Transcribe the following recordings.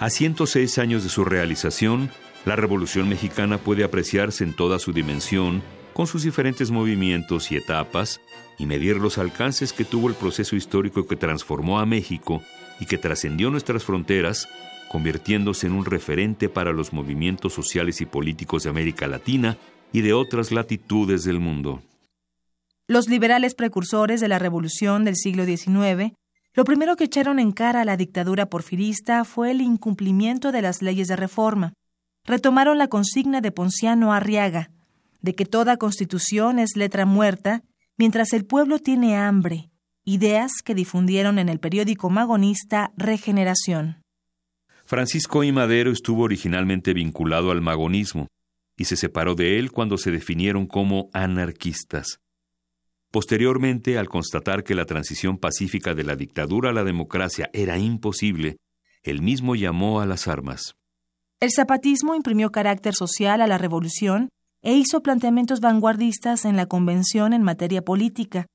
A 106 años de su realización, la Revolución Mexicana puede apreciarse en toda su dimensión, con sus diferentes movimientos y etapas, y medir los alcances que tuvo el proceso histórico que transformó a México y que trascendió nuestras fronteras, convirtiéndose en un referente para los movimientos sociales y políticos de América Latina y de otras latitudes del mundo. Los liberales precursores de la Revolución del siglo XIX lo primero que echaron en cara a la dictadura porfirista fue el incumplimiento de las leyes de reforma. Retomaron la consigna de Ponciano Arriaga, de que toda constitución es letra muerta mientras el pueblo tiene hambre, ideas que difundieron en el periódico magonista Regeneración. Francisco I. Madero estuvo originalmente vinculado al magonismo y se separó de él cuando se definieron como anarquistas. Posteriormente, al constatar que la transición pacífica de la dictadura a la democracia era imposible, él mismo llamó a las armas. El zapatismo imprimió carácter social a la revolución e hizo planteamientos vanguardistas en la convención en materia política,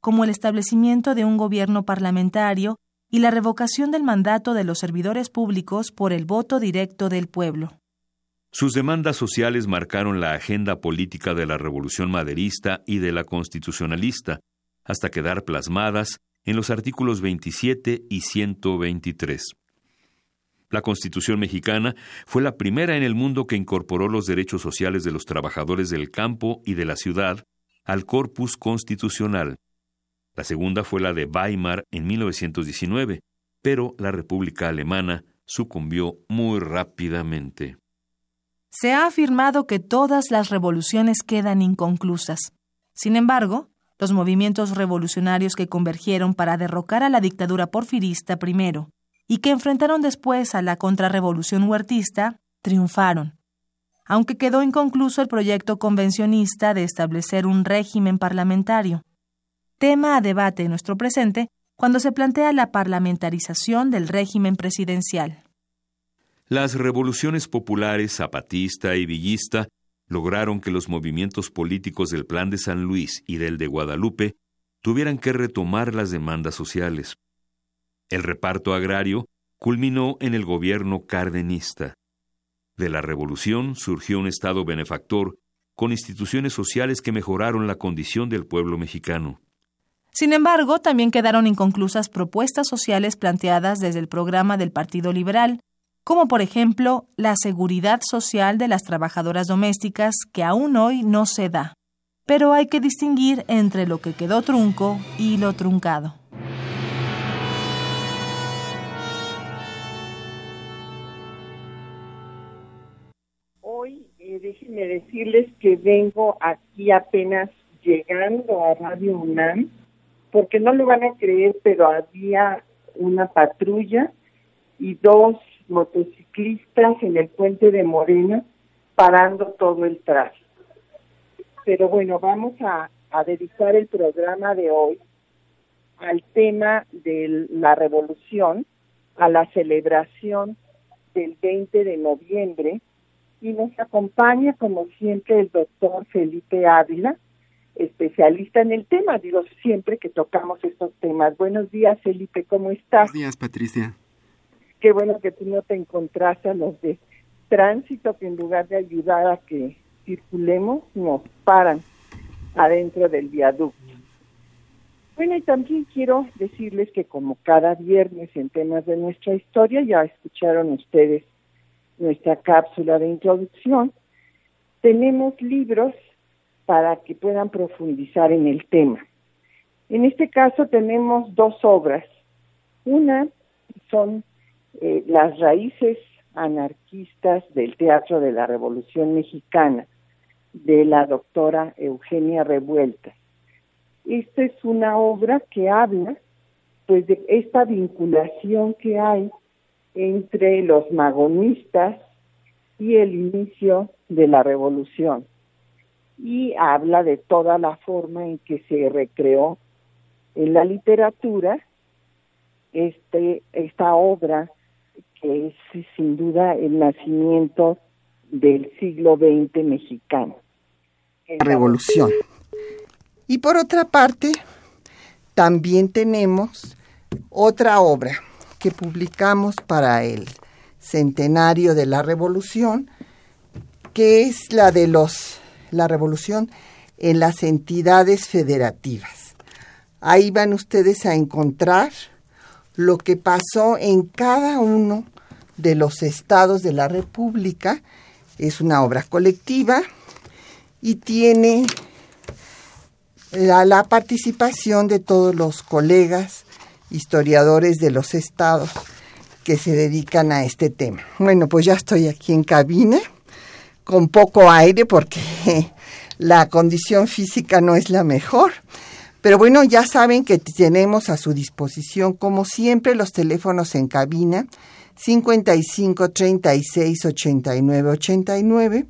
como el establecimiento de un gobierno parlamentario y la revocación del mandato de los servidores públicos por el voto directo del pueblo. Sus demandas sociales marcaron la agenda política de la Revolución Maderista y de la Constitucionalista, hasta quedar plasmadas en los artículos 27 y 123. La Constitución mexicana fue la primera en el mundo que incorporó los derechos sociales de los trabajadores del campo y de la ciudad al corpus constitucional. La segunda fue la de Weimar en 1919, pero la República Alemana sucumbió muy rápidamente. Se ha afirmado que todas las revoluciones quedan inconclusas. Sin embargo, los movimientos revolucionarios que convergieron para derrocar a la dictadura porfirista primero y que enfrentaron después a la contrarrevolución huertista, triunfaron. Aunque quedó inconcluso el proyecto convencionista de establecer un régimen parlamentario. Tema a debate en nuestro presente cuando se plantea la parlamentarización del régimen presidencial. Las revoluciones populares zapatista y villista lograron que los movimientos políticos del Plan de San Luis y del de Guadalupe tuvieran que retomar las demandas sociales. El reparto agrario culminó en el gobierno cardenista. De la revolución surgió un Estado benefactor con instituciones sociales que mejoraron la condición del pueblo mexicano. Sin embargo, también quedaron inconclusas propuestas sociales planteadas desde el programa del Partido Liberal, como por ejemplo la seguridad social de las trabajadoras domésticas que aún hoy no se da. Pero hay que distinguir entre lo que quedó trunco y lo truncado. Hoy eh, déjenme decirles que vengo aquí apenas llegando a Radio UNAM, porque no lo van a creer, pero había una patrulla y dos motociclistas en el puente de Moreno parando todo el tráfico. Pero bueno, vamos a, dedicar el programa de hoy al tema de la revolución, a la celebración del 20 de noviembre y nos acompaña como siempre el doctor Felipe Ávila, especialista en el tema, digo siempre que tocamos estos temas. Buenos días Felipe, ¿cómo estás? Buenos días Patricia qué bueno que tú no te encontraste a los de tránsito que en lugar de ayudar a que circulemos nos paran adentro del viaducto. Bueno, y también quiero decirles que como cada viernes en temas de nuestra historia, ya escucharon ustedes nuestra cápsula de introducción, tenemos libros para que puedan profundizar en el tema. En este caso tenemos dos obras. Una son eh, las raíces anarquistas del Teatro de la Revolución Mexicana, de la doctora Eugenia Revuelta. Esta es una obra que habla pues de esta vinculación que hay entre los magonistas y el inicio de la revolución y habla de toda la forma en que se recreó en la literatura este esta obra es sin duda el nacimiento del siglo XX mexicano. Revolución. Y por otra parte, también tenemos otra obra que publicamos para el centenario de la revolución, que es la de los la revolución en las entidades federativas. Ahí van ustedes a encontrar lo que pasó en cada uno de los estados de la República. Es una obra colectiva y tiene la, participación de todos los colegas historiadores de los estados que se dedican a este tema. Bueno, pues ya estoy aquí en cabina con poco aire porque la condición física no es la mejor. Pero bueno, ya saben que tenemos a su disposición, como siempre, los teléfonos en cabina 55 36 89 89,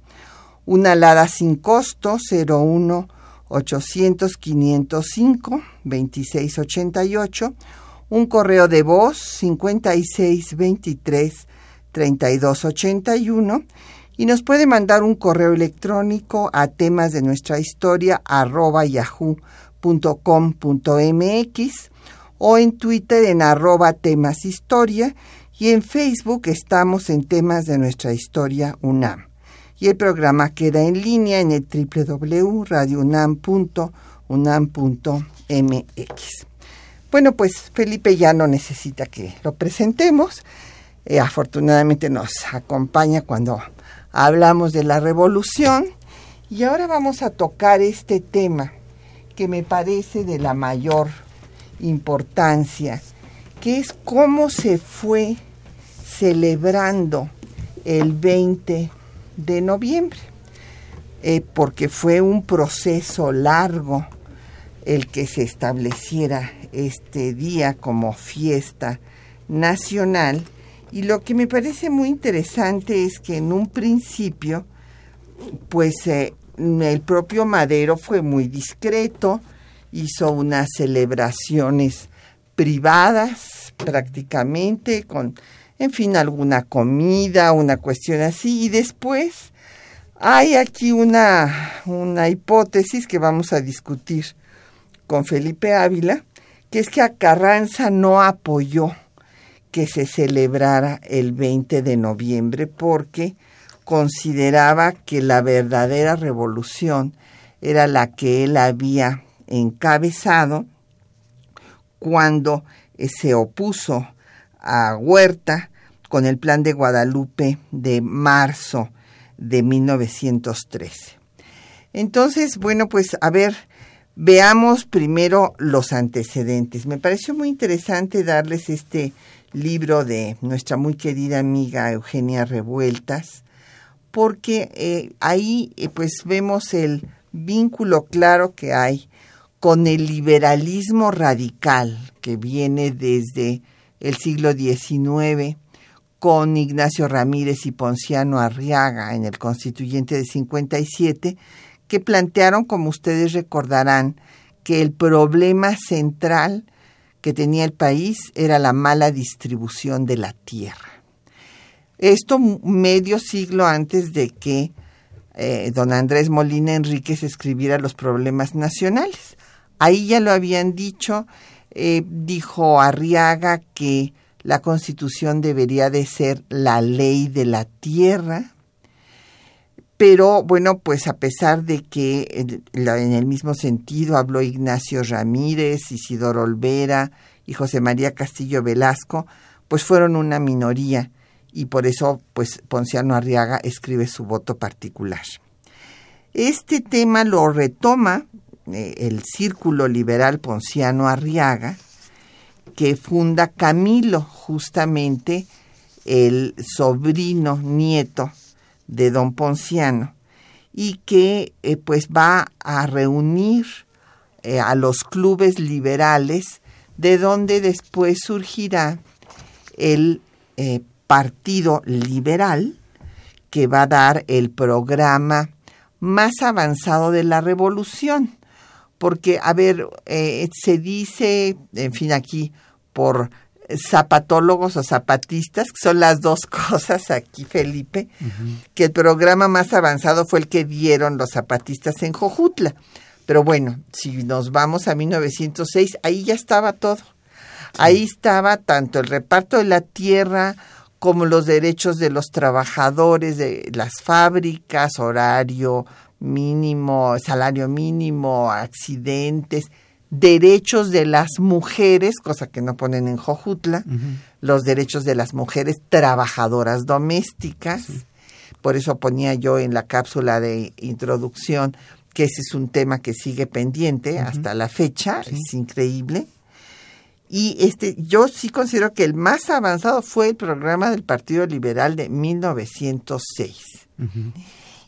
una alada sin costo 01 800 505 26 88, un correo de voz 56 23 32 81 y nos puede mandar un correo electrónico a temas de nuestra historia arroba yahoo.com.mx o en Twitter en arroba temas historia y en Facebook estamos en temas de nuestra historia UNAM. Y el programa queda en línea en el www.radiounam.unam.mx. Bueno, pues Felipe ya no necesita que lo presentemos. Eh, afortunadamente nos acompaña cuando hablamos de la revolución y ahora vamos a tocar este tema que me parece de la mayor importancia, que es cómo se fue celebrando el 20 de noviembre, eh, porque fue un proceso largo el que se estableciera este día como fiesta nacional. Y lo que me parece muy interesante es que en un principio, pues eh, el propio Madero fue muy discreto, hizo unas celebraciones privadas prácticamente, con, en fin, alguna comida, una cuestión así, y después hay aquí una, una hipótesis que vamos a discutir con Felipe Ávila, que es que a Carranza no apoyó que se celebrara el 20 de noviembre porque consideraba que la verdadera revolución era la que él había encabezado cuando eh, se opuso a Huerta con el plan de Guadalupe de marzo de 1913. Entonces, bueno, pues a ver, veamos primero los antecedentes. Me pareció muy interesante darles este libro de nuestra muy querida amiga Eugenia Revueltas, porque eh, ahí eh, pues vemos el vínculo claro que hay con el liberalismo radical que viene desde el siglo XIX con Ignacio Ramírez y Ponciano Arriaga en el constituyente de 57, que plantearon, como ustedes recordarán, que el problema central que tenía el país era la mala distribución de la tierra. Esto medio siglo antes de que eh, don Andrés Molina Enríquez escribiera los problemas nacionales. Ahí ya lo habían dicho, eh, dijo Arriaga que la constitución debería de ser la ley de la tierra, pero bueno, pues a pesar de que en el mismo sentido habló Ignacio Ramírez, Isidoro Olvera y José María Castillo Velasco, pues fueron una minoría y por eso pues Ponciano Arriaga escribe su voto particular. Este tema lo retoma el Círculo Liberal Ponciano Arriaga, que funda Camilo, justamente el sobrino nieto de don Ponciano, y que eh, pues va a reunir eh, a los clubes liberales, de donde después surgirá el Partido Liberal, que va a dar el programa más avanzado de la revolución. Porque, a ver, eh, se dice, en fin, aquí por zapatólogos o zapatistas, que son las dos cosas aquí, Felipe, que el programa más avanzado fue el que dieron los zapatistas en Jojutla. Pero bueno, si nos vamos a 1906, ahí ya estaba todo. Ahí estaba tanto el reparto de la tierra como los derechos de los trabajadores de las fábricas, horario mínimo, salario mínimo, accidentes, derechos de las mujeres, cosa que no ponen en Jojutla, los derechos de las mujeres trabajadoras domésticas. Por eso ponía yo en la cápsula de introducción que ese es un tema que sigue pendiente hasta la fecha, es increíble. Y este, yo sí considero que el más avanzado fue el programa del Partido Liberal de 1906.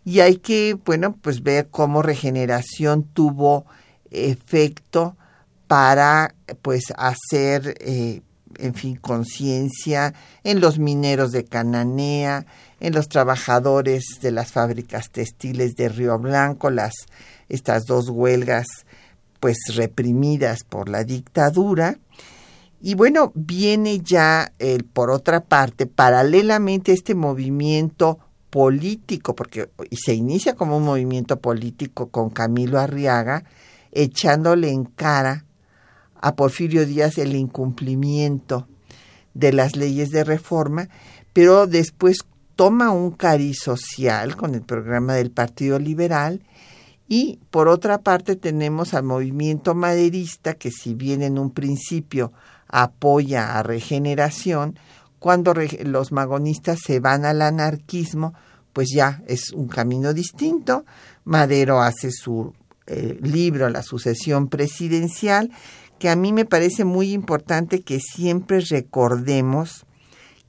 Y hay que, bueno, pues ver cómo regeneración tuvo efecto para, pues, hacer, eh, en fin, conciencia en los mineros de Cananea, en los trabajadores de las fábricas textiles de Río Blanco, las, estas dos huelgas, pues, reprimidas por la dictadura. Y bueno, viene ya, el, por otra parte, paralelamente este movimiento político, porque se inicia como un movimiento político con Camilo Arriaga, echándole en cara a Porfirio Díaz el incumplimiento de las leyes de reforma, pero después toma un cariz social con el programa del Partido Liberal y por otra parte tenemos al movimiento maderista que si bien en un principio apoya a regeneración, cuando los magonistas se van al anarquismo, pues ya es un camino distinto. Madero hace su eh, libro La sucesión presidencial, que a mí me parece muy importante que siempre recordemos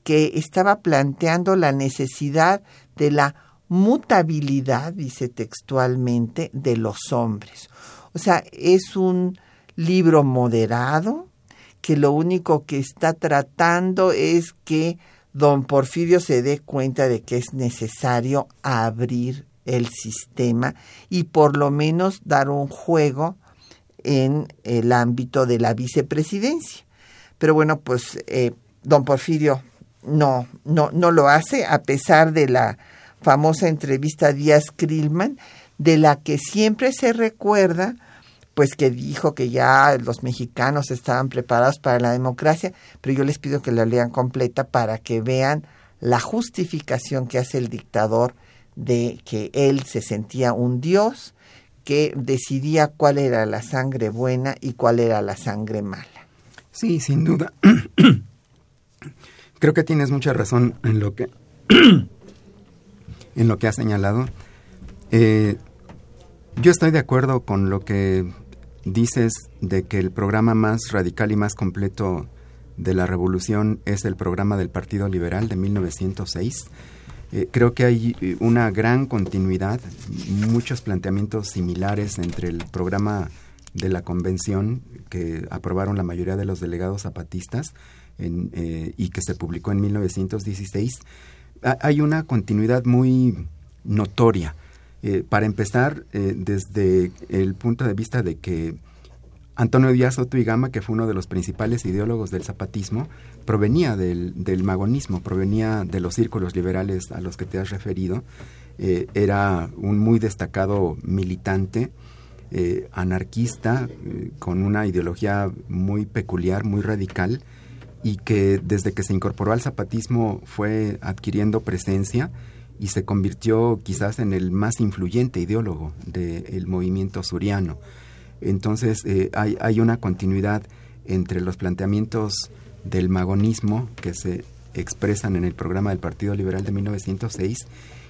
que estaba planteando la necesidad de la mutabilidad, dice textualmente, de los hombres. O sea, es un libro moderado, que lo único que está tratando es que don Porfirio se dé cuenta de que es necesario abrir el sistema y por lo menos dar un juego en el ámbito de la vicepresidencia. Pero bueno, pues eh, don Porfirio no, no, no lo hace, a pesar de la famosa entrevista a Díaz Krillman, de la que siempre se recuerda pues que dijo que ya los mexicanos estaban preparados para la democracia, pero yo les pido que la lean completa para que vean la justificación que hace el dictador de que él se sentía un dios que decidía cuál era la sangre buena y cuál era la sangre mala. Sí, sin duda. Creo que tienes mucha razón en lo que en lo que has señalado. Eh, yo estoy de acuerdo con lo que dices de que el programa más radical y más completo de la revolución es el programa del Partido Liberal de 1906. Eh, creo que hay eh, una gran continuidad, muchos planteamientos similares entre el programa de la convención que aprobaron la mayoría de los delegados zapatistas eh, y que se publicó en 1916. hay una continuidad muy notoria eh, para empezar, eh, desde el punto de vista de que Antonio Díaz Soto y Gama, que fue uno de los principales ideólogos del zapatismo, provenía del, magonismo, provenía de los círculos liberales a los que te has referido. Eh, era un muy destacado militante, anarquista, con una ideología muy peculiar, muy radical, y que desde que se incorporó al zapatismo fue adquiriendo presencia y se convirtió quizás en el más influyente ideólogo del movimiento suriano. Entonces eh, hay, hay, una continuidad entre los planteamientos del magonismo que se expresan en el programa del Partido Liberal de 1906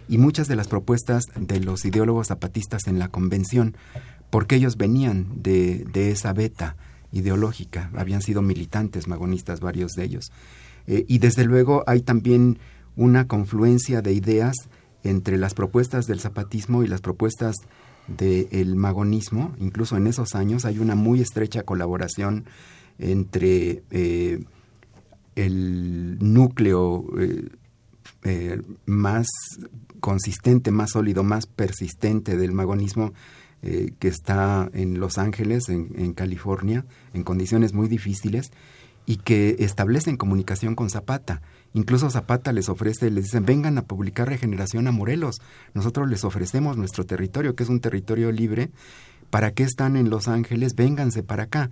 y muchas de las propuestas de los ideólogos zapatistas en la convención, porque ellos venían de, de esa beta ideológica, habían sido militantes magonistas varios de ellos. Eh, y desde luego hay también una confluencia de ideas entre las propuestas del zapatismo y las propuestas del magonismo. Incluso en esos años hay una muy estrecha colaboración entre eh, el núcleo eh, más consistente, más sólido, más persistente del magonismo eh, que está en Los Ángeles, en, California, en condiciones muy difíciles, y que establecen comunicación con Zapata. Incluso Zapata les ofrece, les dicen, vengan a publicar Regeneración a Morelos. Nosotros les ofrecemos nuestro territorio, que es un territorio libre. ¿Para qué están en Los Ángeles? Vénganse para acá.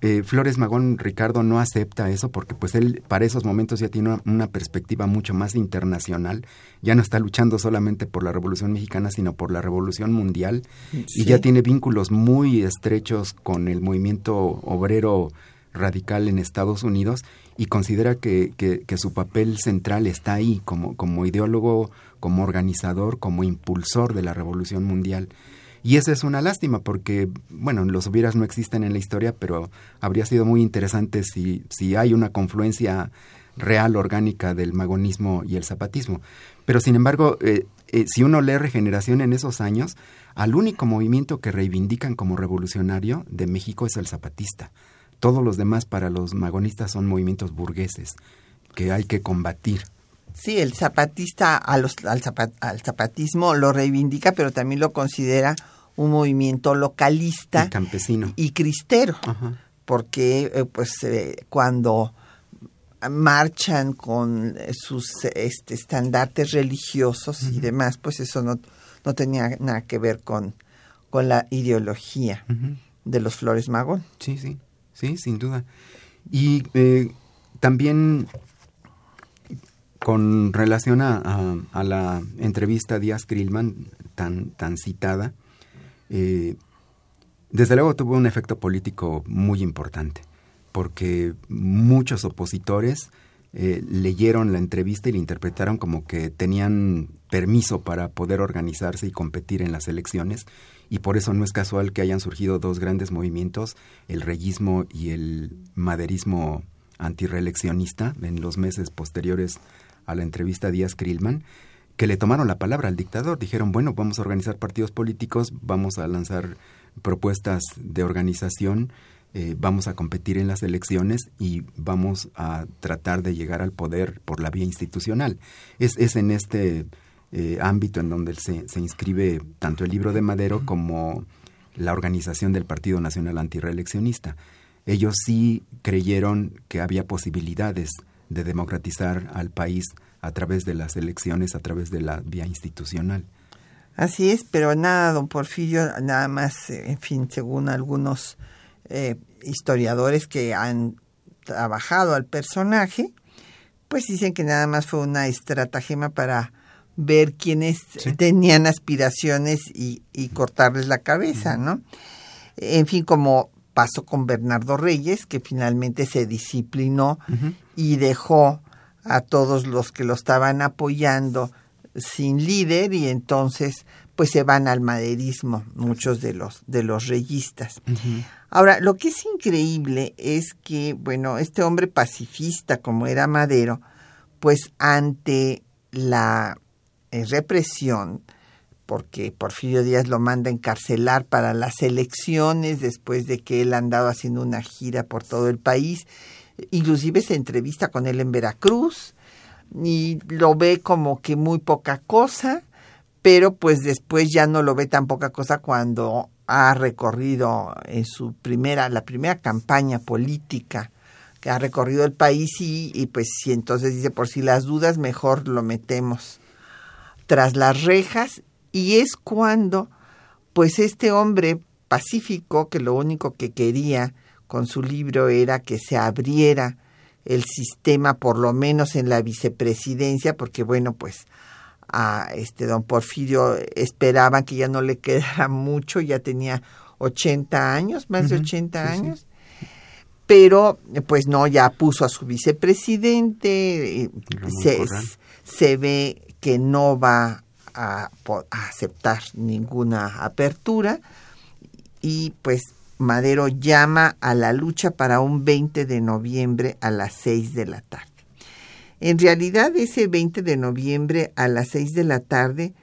Eh, Flores Magón Ricardo no acepta eso porque pues él para esos momentos ya tiene una, perspectiva mucho más internacional, ya no está luchando solamente por la Revolución Mexicana, sino por la Revolución Mundial y ya tiene vínculos muy estrechos con el movimiento obrero radical en Estados Unidos y considera que, su papel central está ahí como, como ideólogo, como organizador, como impulsor de la Revolución Mundial. Y esa es una lástima porque, bueno, los hubieras no existen en la historia, pero habría sido muy interesante si, si hay una confluencia real, orgánica del magonismo y el zapatismo. Pero, sin embargo, eh, eh, si uno lee Regeneración en esos años, al único movimiento que reivindican como revolucionario de México es el zapatista. Todos los demás para los magonistas son movimientos burgueses que hay que combatir. Sí, el zapatista a los, al, al zapatismo lo reivindica, pero también lo considera un movimiento localista y campesino. y cristero, porque eh, pues eh, cuando marchan con sus este, estandartes religiosos y demás, pues eso no, no tenía nada que ver con, con la ideología de los Flores Magón. Sí, sí, sí, sin duda. Y eh, también con relación a, la entrevista Díaz Krillman tan, tan citada, eh, desde luego tuvo un efecto político muy importante, porque muchos opositores eh, leyeron la entrevista y la interpretaron como que tenían permiso para poder organizarse y competir en las elecciones, y por eso no es casual que hayan surgido dos grandes movimientos, el reyismo y el maderismo antireeleccionista, en los meses posteriores a la entrevista Díaz Krillman, que le tomaron la palabra al dictador. Dijeron, bueno, vamos a organizar partidos políticos, vamos a lanzar propuestas de organización, eh, vamos a competir en las elecciones y vamos a tratar de llegar al poder por la vía institucional. Es, es en este eh, ámbito en donde se, se inscribe tanto el libro de Madero como la organización del Partido Nacional Antireeleccionista. Ellos sí creyeron que había posibilidades de democratizar al país a través de las elecciones, a través de la vía institucional. Así es, pero nada, don Porfirio, nada más, eh, en fin, según algunos eh, historiadores que han trabajado al personaje, pues dicen que nada más fue una estratagema para ver quiénes tenían aspiraciones y, cortarles la cabeza, ¿no? En fin, como pasó con Bernardo Reyes, que finalmente se disciplinó y dejó a todos los que lo estaban apoyando sin líder y entonces pues se van al maderismo muchos de los de los reyistas. Ahora, lo que es increíble es que bueno, este hombre pacifista como era Madero, pues ante la eh, represión porque Porfirio Díaz lo manda a encarcelar para las elecciones después de que él ha andado haciendo una gira por todo el país. Inclusive se entrevista con él en Veracruz y lo ve como que muy poca cosa, pero pues después ya no lo ve tan poca cosa cuando ha recorrido en su primera, la primera campaña política que ha recorrido el país y, y pues si entonces dice por si las dudas mejor lo metemos tras las rejas y es cuando pues este hombre pacífico que lo único que quería con su libro era que se abriera el sistema, por lo menos en la vicepresidencia, porque bueno, pues a este don Porfirio esperaban que ya no le quedara mucho, ya tenía 80 años, más de 80 años. Pero pues no, ya puso a su vicepresidente, se, se, ve que no va a, a aceptar ninguna apertura y pues Madero llama a la lucha para un 20 de noviembre a las 6 de la tarde. En realidad ese 20 de noviembre a las 6 de la tarde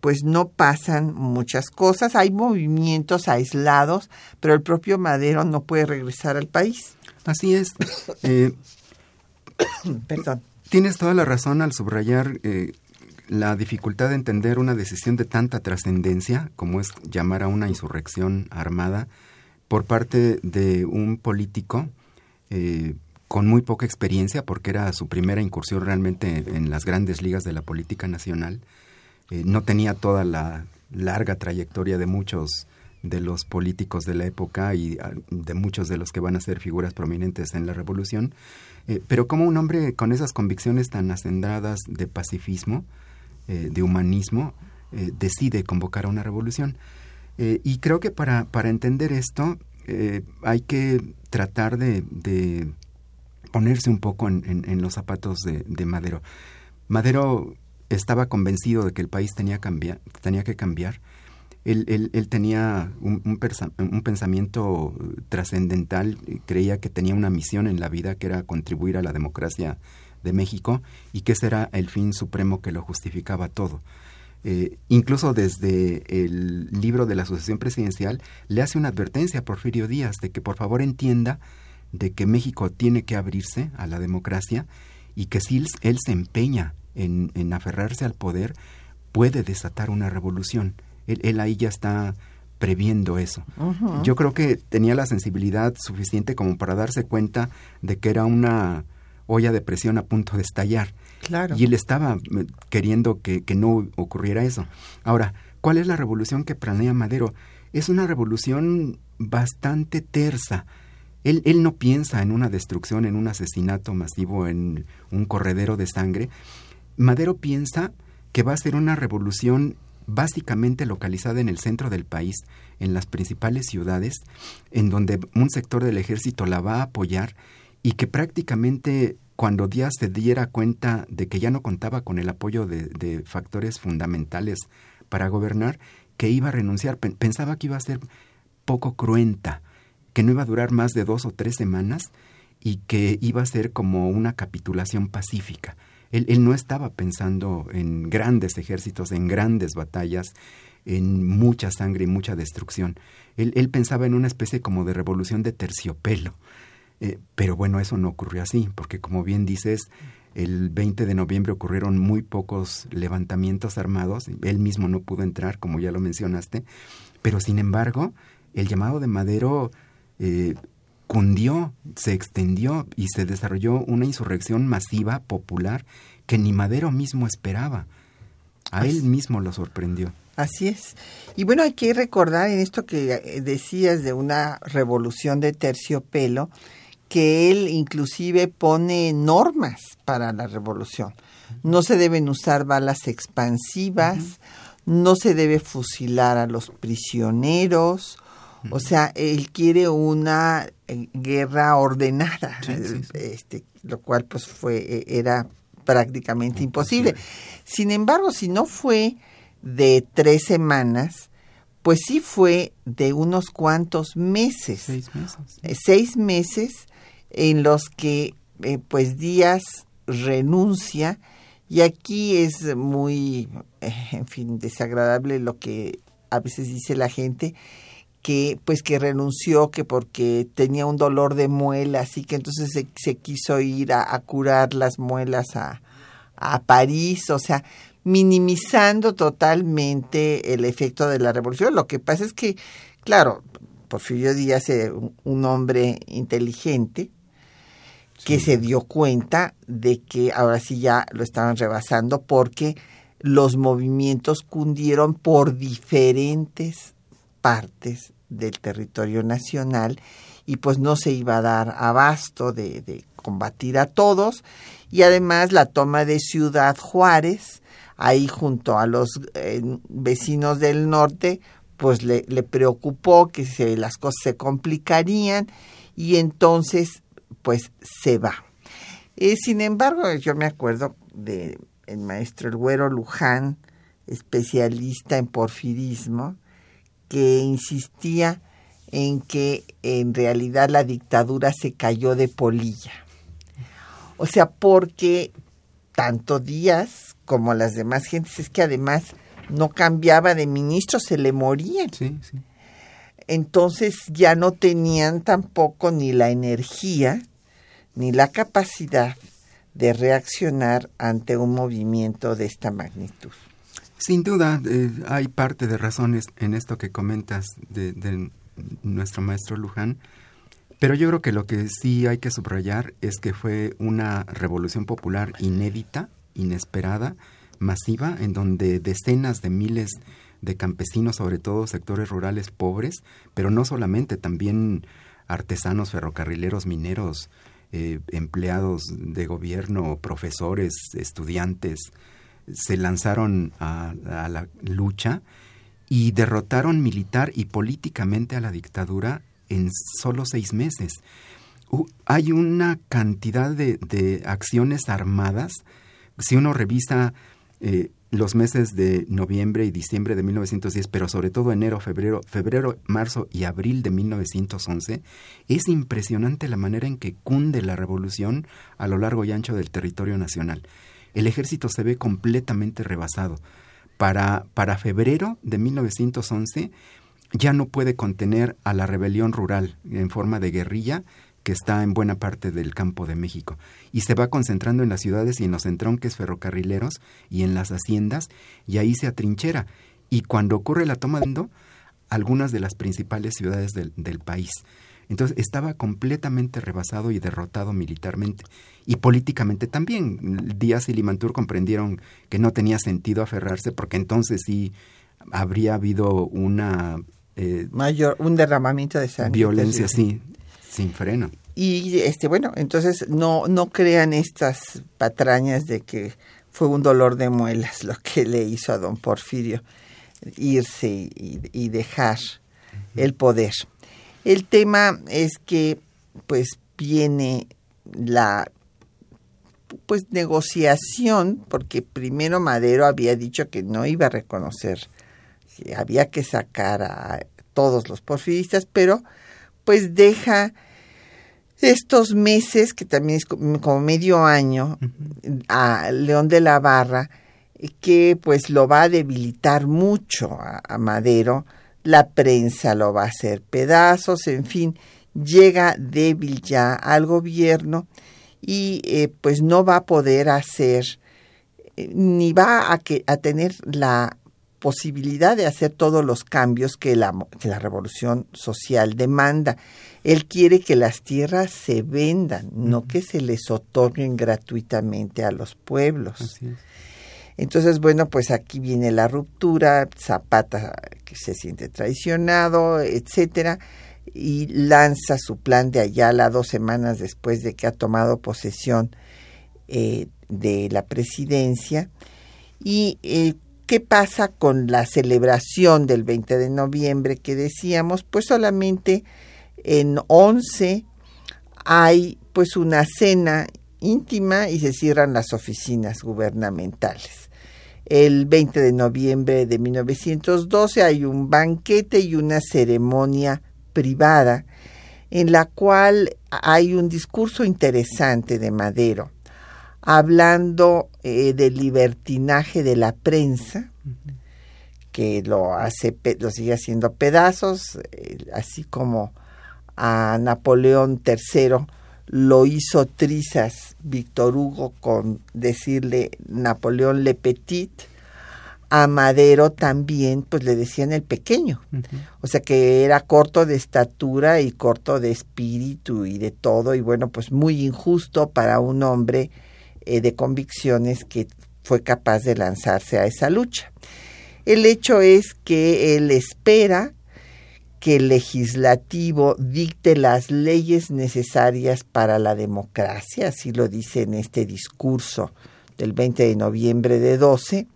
pues no pasan muchas cosas, hay movimientos aislados, pero el propio Madero no puede regresar al país. Así es. Eh, Perdón. Tienes toda la razón al subrayar eh, la dificultad de entender una decisión de tanta trascendencia como es llamar a una insurrección armada por parte de un político eh, con muy poca experiencia, porque era su primera incursión realmente en las grandes ligas de la política nacional. Eh, no tenía toda la larga trayectoria de muchos de los políticos de la época y ah, de muchos de los que van a ser figuras prominentes en la revolución, eh, pero como un hombre con esas convicciones tan acendradas de pacifismo, de humanismo, decide convocar a una revolución. Eh, y creo que para, para entender esto eh, hay que tratar de, ponerse un poco en, los zapatos de, Madero. Madero estaba convencido de que el país tenía, tenía que cambiar. Él, él, tenía un, pensamiento trascendental, creía que tenía una misión en la vida que era contribuir a la democracia de México y que ese era el fin supremo que lo justificaba todo. Eh, incluso desde el libro de la Asociación Presidencial, le hace una advertencia a Porfirio Díaz de que por favor entienda de que México tiene que abrirse a la democracia y que si él, se empeña en, aferrarse al poder, puede desatar una revolución. Él, ahí ya está previendo eso. Yo creo que tenía la sensibilidad suficiente como para darse cuenta de que era una olla de presión a punto de estallar y él estaba eh, queriendo que, no ocurriera eso. Ahora, ¿cuál es la revolución que planea Madero? Es una revolución bastante tersa. Él, él no piensa en una destrucción, en un asesinato masivo, en un corredero de sangre. Madero piensa que va a ser una revolución básicamente localizada en el centro del país, en las principales ciudades, en donde un sector del ejército la va a apoyar y que prácticamente cuando Díaz se diera cuenta de que ya no contaba con el apoyo de, factores fundamentales para gobernar, que iba a renunciar. Pensaba que iba a ser poco cruenta, que no iba a durar más de dos o tres semanas y que iba a ser como una capitulación pacífica. Él, no estaba pensando en grandes ejércitos, en grandes batallas, en mucha sangre y mucha destrucción. Él, él pensaba en una especie como de revolución de terciopelo eh, pero bueno, eso no ocurrió así, porque como bien dices, el 20 de noviembre ocurrieron muy pocos levantamientos armados, él mismo no pudo entrar, como ya lo mencionaste, pero sin embargo, el llamado de Madero eh, cundió, se extendió y se desarrolló una insurrección masiva, popular, que ni Madero mismo esperaba. A él mismo lo sorprendió. Así es. Y bueno, hay que recordar en esto que eh, decías de una revolución de terciopelo, que él inclusive pone normas para la revolución. No se deben usar balas expansivas, no se debe fusilar a los prisioneros, o sea, él quiere una eh, guerra ordenada, Este, lo cual pues fue e, era prácticamente imposible. Sin embargo, si no fue de tres semanas, pues sí fue de unos cuantos meses. Seis meses. Eh, seis meses en los que eh, pues Díaz renuncia y aquí es muy, eh, en fin, desagradable lo que a veces dice la gente que pues que renunció que porque tenía un dolor de muelas y que entonces se, quiso ir a, curar las muelas a, a París, o sea, minimizando totalmente el efecto de la revolución. Lo que pasa es que, claro, Porfirio Díaz es un hombre inteligente, que se dio cuenta de que ahora sí ya lo estaban rebasando porque los movimientos cundieron por diferentes partes del territorio nacional y pues no se iba a dar abasto de, combatir a todos. Y además la toma de Ciudad Juárez ahí junto a los eh, vecinos del norte pues le, le preocupó que se, las cosas se complicarían. Y entonces pues se va. y sin embargo, yo me acuerdo de el maestro El Güero Luján, especialista en porfirismo, que insistía en que en realidad la dictadura se cayó de polilla. O sea, porque tanto Díaz como las demás gentes es que además no cambiaba de ministro, se le morían. Entonces ya no tenían tampoco ni la energía ni la capacidad de reaccionar ante un movimiento de esta magnitud. Sin duda, eh, hay parte de razones en esto que comentas de, nuestro maestro Luján, pero yo creo que lo que sí hay que subrayar es que fue una revolución popular inédita, inesperada, masiva, en donde decenas de miles de campesinos, sobre todo sectores rurales pobres, pero no solamente, también artesanos, ferrocarrileros, mineros, eh, empleados de gobierno, profesores, estudiantes, se lanzaron a, la lucha y derrotaron militar y políticamente a la dictadura en solo seis meses. hay una cantidad de, acciones armadas. Si uno revisa eh, los meses de noviembre y diciembre de 1910, pero sobre todo enero, febrero, febrero, marzo y abril de 1911, es impresionante la manera en que cunde la revolución a lo largo y ancho del territorio nacional. El ejército se ve completamente rebasado. Para, para febrero de 1911 ya no puede contener a la rebelión rural en forma de guerrilla que está en buena parte del campo de México y se va concentrando en las ciudades y en los entronques ferrocarrileros y en las haciendas y ahí se atrinchera y cuando ocurre la toma de algunas de las principales ciudades del, del país. Entonces estaba completamente rebasado y derrotado militarmente y políticamente también. Díaz y Limantur comprendieron que no tenía sentido aferrarse porque entonces sí habría habido una eh, mayor un derramamiento de sangre violencia sí sin freno. Y este bueno, entonces no no crean estas patrañas de que fue un dolor de muelas lo que le hizo a don Porfirio irse y, dejar el poder. El tema es que pues viene la pues negociación porque primero Madero había dicho que no iba a reconocer había que sacar a todos los porfiristas pero pues deja estos meses, que también es como medio año, a León de la Barra, que pues lo va a debilitar mucho a, Madero, la prensa lo va a hacer pedazos, en fin, llega débil ya al gobierno y eh, pues no va a poder hacer eh, ni va a, que, a tener la posibilidad de hacer todos los cambios que la, que la revolución social demanda. Él quiere que las tierras se vendan, no que se les otorguen gratuitamente a los pueblos. Entonces, bueno, pues aquí viene la ruptura, Zapata que se siente traicionado, etcétera, y lanza su plan de Ayala dos semanas después de que ha tomado posesión eh, de la presidencia. Y eh, ¿Qué pasa con la celebración del 20 de noviembre que decíamos? Pues solamente en 11 hay pues una cena íntima y se cierran las oficinas gubernamentales. El 20 de noviembre de 1912 hay un banquete y una ceremonia privada en la cual hay un discurso interesante de Madero hablando eh, del libertinaje de la prensa, que lo hace, lo sigue haciendo pedazos, eh, así como a Napoleón III lo hizo trizas Víctor Hugo con decirle Napoleón Le Petit, a Madero también pues le decían el pequeño, o sea que era corto de estatura y corto de espíritu y de todo y bueno pues muy injusto para un hombre eh, de convicciones que fue capaz de lanzarse a esa lucha. El hecho es que él espera que el legislativo dicte las leyes necesarias para la democracia, así lo dice en este discurso del 20 de noviembre de 12,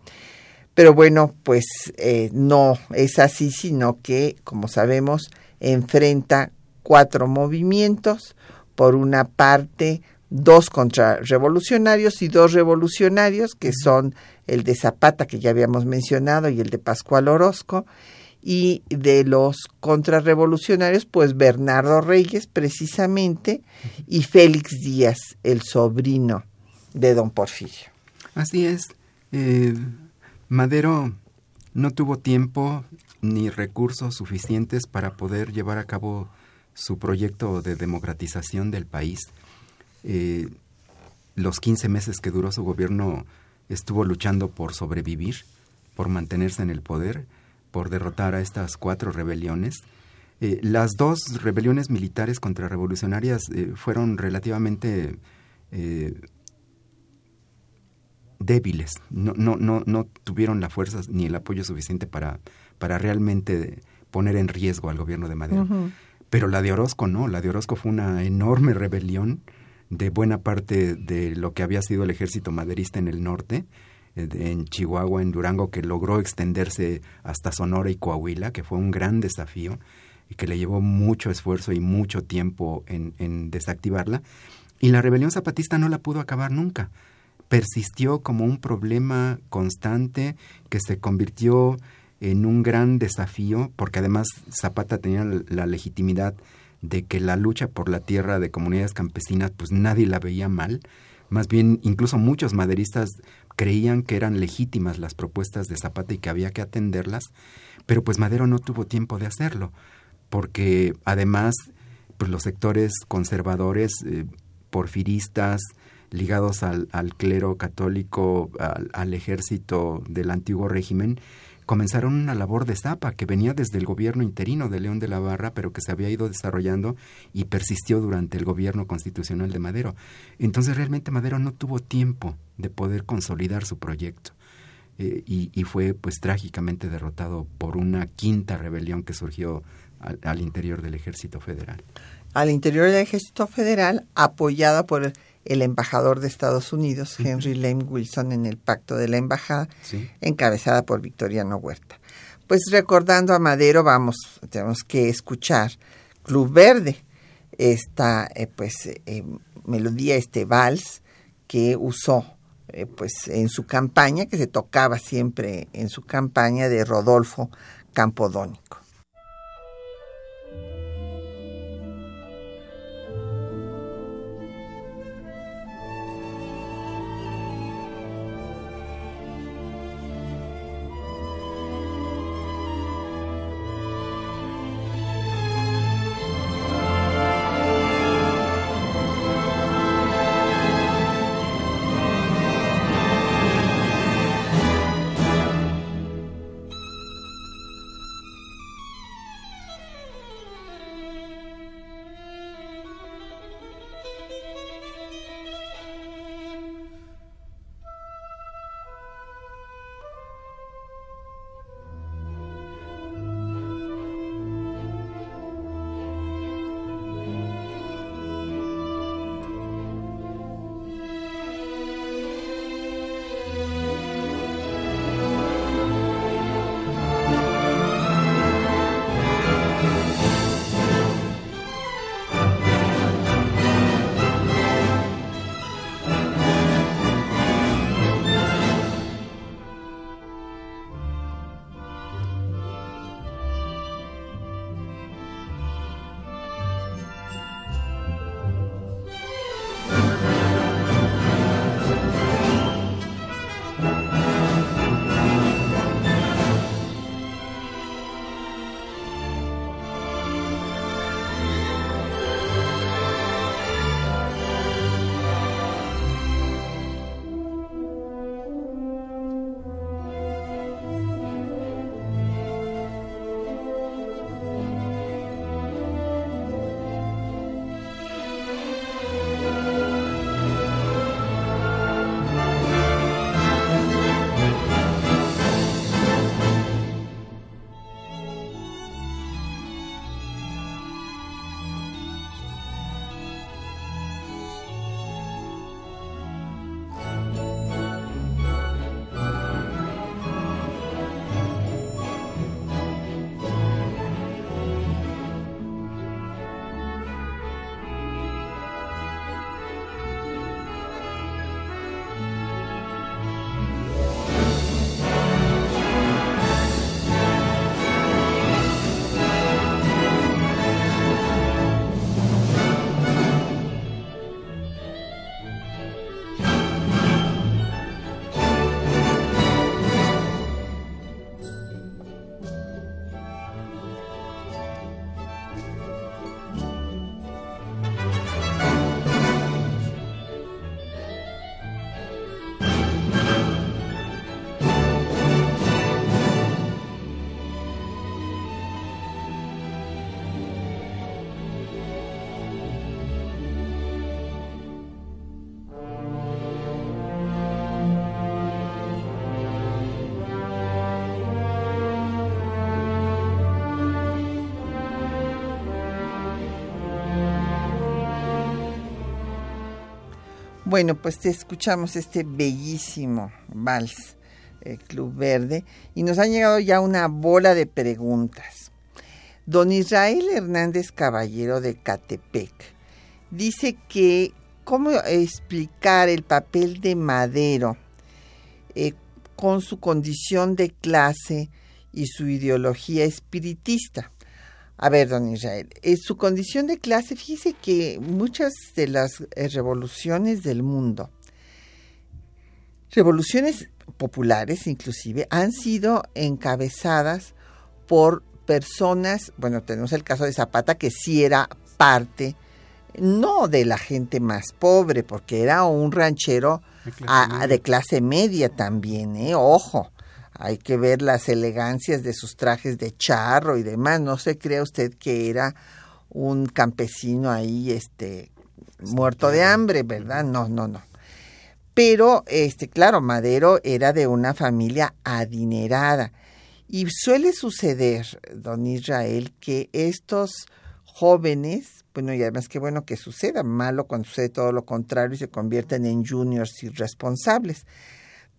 pero bueno, pues eh, no es así, sino que, como sabemos, enfrenta cuatro movimientos. Por una parte, dos contrarrevolucionarios y dos revolucionarios, que son el de Zapata, que ya habíamos mencionado, y el de Pascual Orozco, y de los contrarrevolucionarios, pues Bernardo Reyes precisamente y Félix Díaz, el sobrino de don Porfirio. Así es. Eh, Madero no tuvo tiempo ni recursos suficientes para poder llevar a cabo su proyecto de democratización del país. Eh, los 15 meses que duró su gobierno estuvo luchando por sobrevivir, por mantenerse en el poder, por derrotar a estas cuatro rebeliones. Eh, las dos rebeliones militares contrarrevolucionarias eh, fueron relativamente débiles, no, no, no, no tuvieron la fuerza ni el apoyo suficiente para, para realmente poner en riesgo al gobierno de Madero. Pero la de Orozco no, la de Orozco fue una enorme rebelión de buena parte de lo que había sido el ejército maderista en el norte, eh, en Chihuahua, en Durango, que logró extenderse hasta Sonora y Coahuila, que fue un gran desafío y que le llevó mucho esfuerzo y mucho tiempo en, en desactivarla. Y la rebelión zapatista no la pudo acabar nunca. Persistió como un problema constante que se convirtió en un gran desafío, porque además Zapata tenía la legitimidad de que la lucha por la tierra de comunidades campesinas, pues nadie la veía mal. Más bien, incluso muchos maderistas creían que eran legítimas las propuestas de Zapata y que había que atenderlas, pero pues Madero no tuvo tiempo de hacerlo, porque además pues los sectores conservadores, eh, porfiristas, ligados al, clero católico, al, ejército del antiguo régimen, comenzaron una labor de zapa que venía desde el gobierno interino de León de la Barra, pero que se había ido desarrollando y persistió durante el gobierno constitucional de Madero. Entonces realmente Madero no tuvo tiempo de poder consolidar su proyecto. Eh, y, fue pues trágicamente derrotado por una quinta rebelión que surgió al, interior del ejército federal. Al interior del ejército federal, apoyada por el embajador de Estados Unidos, Henry Lane Wilson, en el pacto de la embajada, encabezada por Victoriano Huerta. Pues recordando a Madero, vamos, tenemos que escuchar Club Verde, esta eh, pues eh, melodía, este vals que usó eh, pues en su campaña, que se tocaba siempre en su campaña de Rodolfo Campodónico. Bueno, pues te escuchamos este bellísimo vals, el Club Verde, y nos han llegado ya una bola de preguntas. Don Israel Hernández Caballero de Catepec dice que cómo explicar el papel de Madero eh, con su condición de clase y su ideología espiritista. A ver, don Israel, en su condición de clase, fíjese que muchas de las eh, revoluciones del mundo, revoluciones populares inclusive, han sido encabezadas por personas, bueno, tenemos el caso de Zapata, que sí era parte, no de la gente más pobre, porque era un ranchero de clase, de clase media también, ¿eh? Ojo hay que ver las elegancias de sus trajes de charro y demás. No se crea usted que era un campesino ahí, este, muerto de hambre, ¿verdad? No, no, no. Pero, este, claro, Madero era de una familia adinerada. Y suele suceder, don Israel, que estos jóvenes, bueno, y además qué bueno que suceda, malo cuando sucede todo lo contrario y se convierten en juniors irresponsables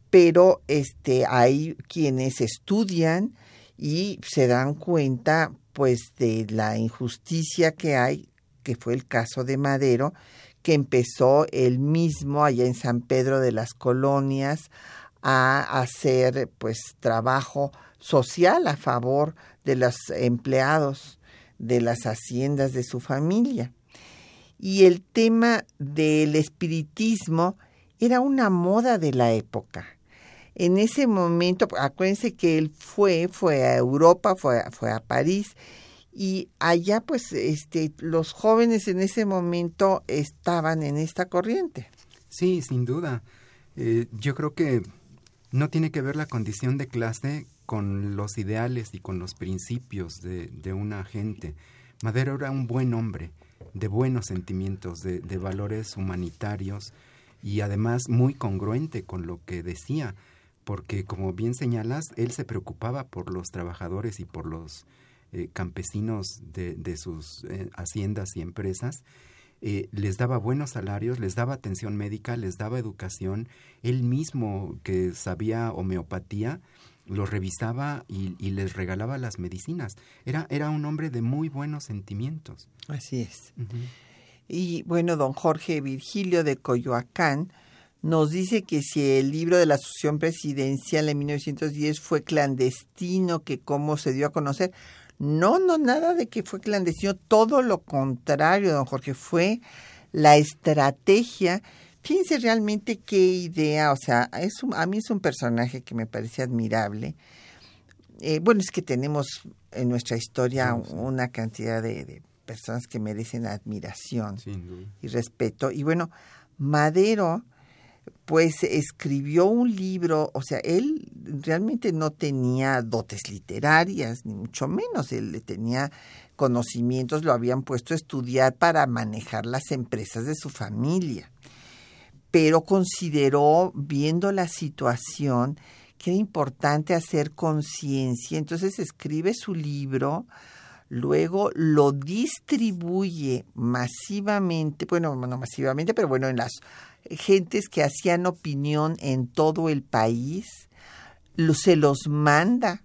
pero este hay quienes estudian y se dan cuenta pues de la injusticia que hay, que fue el caso de Madero, que empezó él mismo allá en San Pedro de las Colonias a hacer pues trabajo social a favor de los empleados de las haciendas de su familia. Y el tema del espiritismo era una moda de la época en ese momento, acuérdense que él fue, fue a Europa, fue, fue a París, y allá pues este, los jóvenes en ese momento estaban en esta corriente. Sí, sin duda. Eh, yo creo que no tiene que ver la condición de clase con los ideales y con los principios de, de una gente. Madero era un buen hombre, de buenos sentimientos, de, de valores humanitarios y además muy congruente con lo que decía porque como bien señalas, él se preocupaba por los trabajadores y por los eh, campesinos de, de sus eh, haciendas y empresas. Eh, les daba buenos salarios, les daba atención médica, les daba educación. Él mismo, que sabía homeopatía, los revisaba y, les regalaba las medicinas. Era, era un hombre de muy buenos sentimientos. Así es. Y bueno, don Jorge Virgilio de Coyoacán nos dice que si el libro de la Asociación Presidencial en 1910 fue clandestino, que cómo se dio a conocer. No, no, nada de que fue clandestino, todo lo contrario, don Jorge, fue la estrategia. Fíjense realmente qué idea, o sea, es a mí es un personaje que me parece admirable. Eh, bueno, es que tenemos en nuestra historia una cantidad de, de, personas que merecen admiración y respeto. Y bueno, Madero pues escribió un libro, o sea, él realmente no tenía dotes literarias, ni mucho menos, él tenía conocimientos, lo habían puesto a estudiar para manejar las empresas de su familia, pero consideró, viendo la situación, que era importante hacer conciencia, entonces escribe su libro, luego lo distribuye masivamente, bueno, no masivamente, pero bueno, en las gentes que hacían opinión en todo el país, se los manda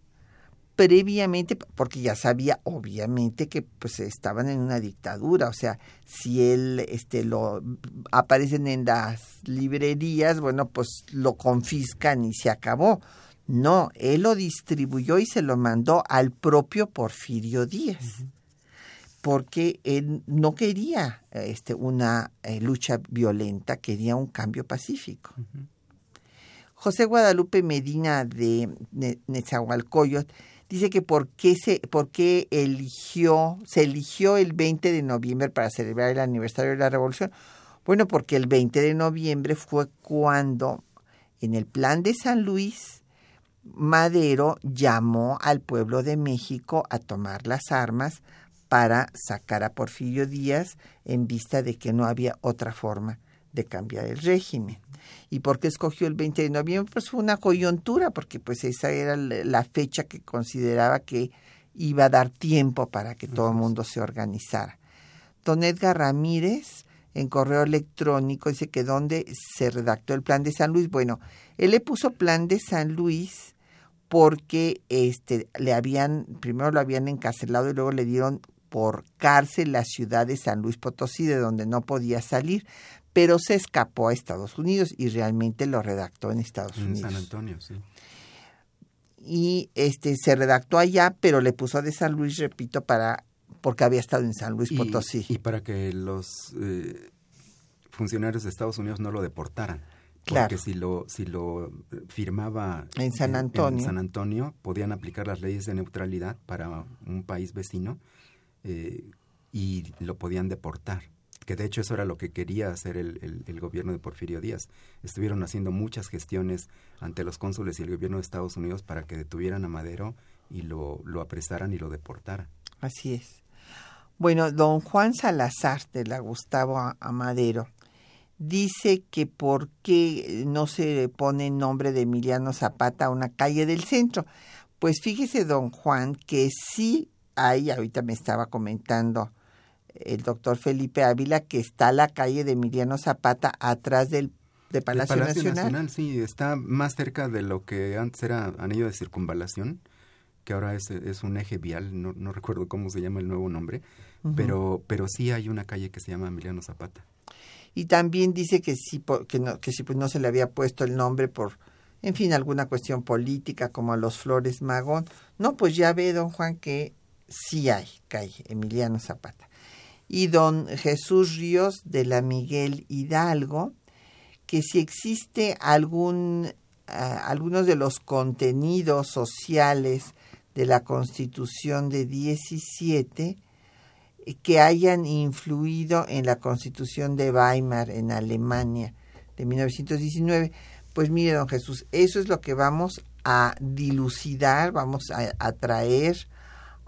previamente, porque ya sabía obviamente que pues estaban en una dictadura, o sea, si él este lo aparecen en las librerías, bueno, pues lo confiscan y se acabó. No, él lo distribuyó y se lo mandó al propio Porfirio Díaz porque él no quería este, una eh, lucha violenta, quería un cambio pacífico. José Guadalupe Medina de Nezahualcóyotl dice que por qué, se, por qué eligió, se eligió el 20 de noviembre para celebrar el aniversario de la Revolución. Bueno, porque el 20 de noviembre fue cuando en el plan de San Luis, Madero llamó al pueblo de México a tomar las armas para sacar a Porfirio Díaz en vista de que no había otra forma de cambiar el régimen. ¿Y por qué escogió el 20 de noviembre? Pues fue una coyuntura, porque pues esa era la fecha que consideraba que iba a dar tiempo para que todo el mundo se organizara. Don Edgar Ramírez en correo electrónico, dice que dónde se redactó el plan de San Luis. Bueno, él le puso plan de San Luis porque este le habían primero lo habían encarcelado y luego le dieron por cárcel la ciudad de San Luis Potosí de donde no podía salir, pero se escapó a Estados Unidos y realmente lo redactó en Estados en Unidos. San Antonio, sí. Y este se redactó allá, pero le puso de San Luis, repito, para porque había estado en San Luis Y- Potosí. Y, para que los eh, funcionarios de Estados Unidos no lo deportaran. Claro. Porque si lo, si lo eh, firmaba En San Antonio. en San Antonio, podían aplicar las leyes de neutralidad para un país vecino eh, y lo podían deportar. Que de hecho eso era lo que quería hacer el, gobierno de Porfirio Díaz. Estuvieron haciendo muchas gestiones ante los cónsules y el gobierno de Estados Unidos para que detuvieran a Madero y lo, lo apresaran y lo deportaran. Así es. Bueno, don Juan Salazar de la Gustavo Amadero dice que por qué no se pone nombre de Emiliano Zapata a una calle del centro. Pues fíjese, don Juan, que sí hay, ahorita me estaba comentando el doctor Felipe Ávila, que está la calle de Emiliano Zapata atrás del de Palacio, Palacio Nacional. sí, está más cerca de lo que antes era anillo de circunvalación, que ahora es, es un eje vial, no, no recuerdo cómo se llama el nuevo nombre, pero, pero sí hay una calle que se llama Emiliano Zapata. y también dice que sí que no que sí pues no se le había puesto el nombre por en fin alguna cuestión política como a los Flores Magón no pues ya ve don Juan que sí hay calle Emiliano Zapata y don Jesús Ríos de la Miguel Hidalgo que si existe algún ah, algunos de los contenidos sociales de la Constitución de 17 que hayan influido en la constitución de Weimar en Alemania de 1919. Pues mire, don Jesús, eso es lo que vamos a dilucidar, vamos a, a traer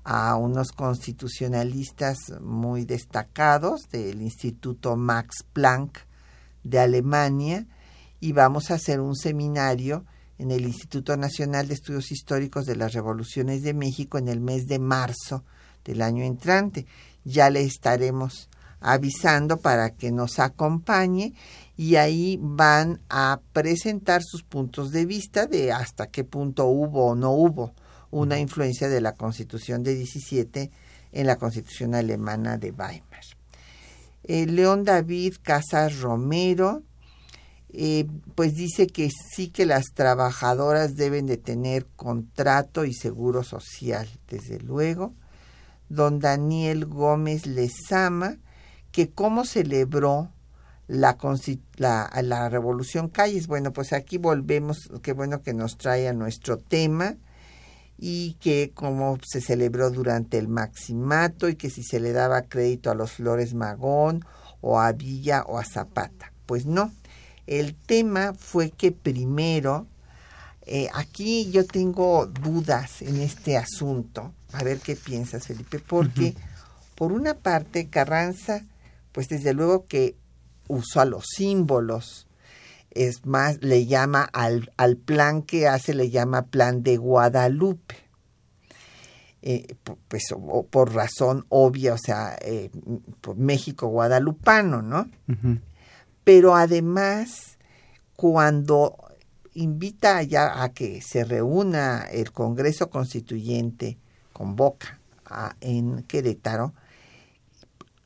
a unos constitucionalistas muy destacados del Instituto Max Planck de Alemania y vamos a hacer un seminario en el Instituto Nacional de Estudios Históricos de las Revoluciones de México en el mes de marzo del año entrante. Ya le estaremos avisando para que nos acompañe y ahí van a presentar sus puntos de vista de hasta qué punto hubo o no hubo una influencia de la Constitución de 17 en la Constitución alemana de Weimar. Eh, León David Casas Romero, eh, pues dice que sí que las trabajadoras deben de tener contrato y seguro social, desde luego. Don Daniel Gómez Lezama, que cómo celebró la, la, la Revolución Calles. Bueno, pues aquí volvemos, qué bueno que nos trae a nuestro tema y que cómo se celebró durante el Maximato y que si se le daba crédito a los Flores Magón o a Villa o a Zapata. Pues no, el tema fue que primero, eh, aquí yo tengo dudas en este asunto, a ver qué piensas Felipe, porque por una parte Carranza, pues desde luego que usó a los símbolos, es más, le llama al, al plan que hace, le llama plan de Guadalupe. Eh, pu- pues o- por razón obvia, o sea, eh, por México guadalupano, ¿no? Pero además, cuando invita ya a que se reúna el Congreso Constituyente, convoca a- en Querétaro,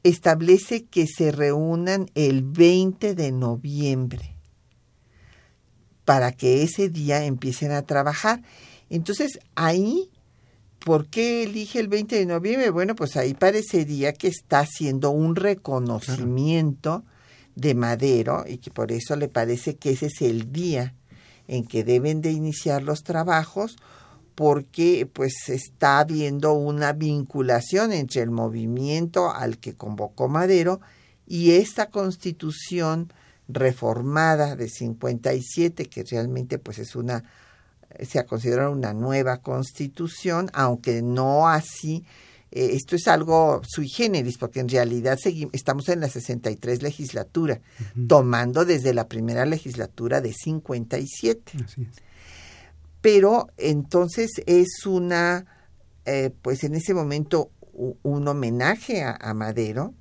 establece que se reúnan el 20 de noviembre para que ese día empiecen a trabajar. Entonces, ahí, ¿por qué elige el 20 de noviembre? Bueno, pues ahí parecería que está haciendo un reconocimiento de Madero y que por eso le parece que ese es el día en que deben de iniciar los trabajos porque pues está habiendo una vinculación entre el movimiento al que convocó Madero y esta constitución reformada de 57 que realmente pues es una se ha considerado una nueva constitución aunque no así eh, esto es algo sui generis porque en realidad seguimos, estamos en la 63 legislatura tomando desde la primera legislatura de 57 Así es. pero entonces es una, eh, pues en ese momento un homenaje a, a Madero,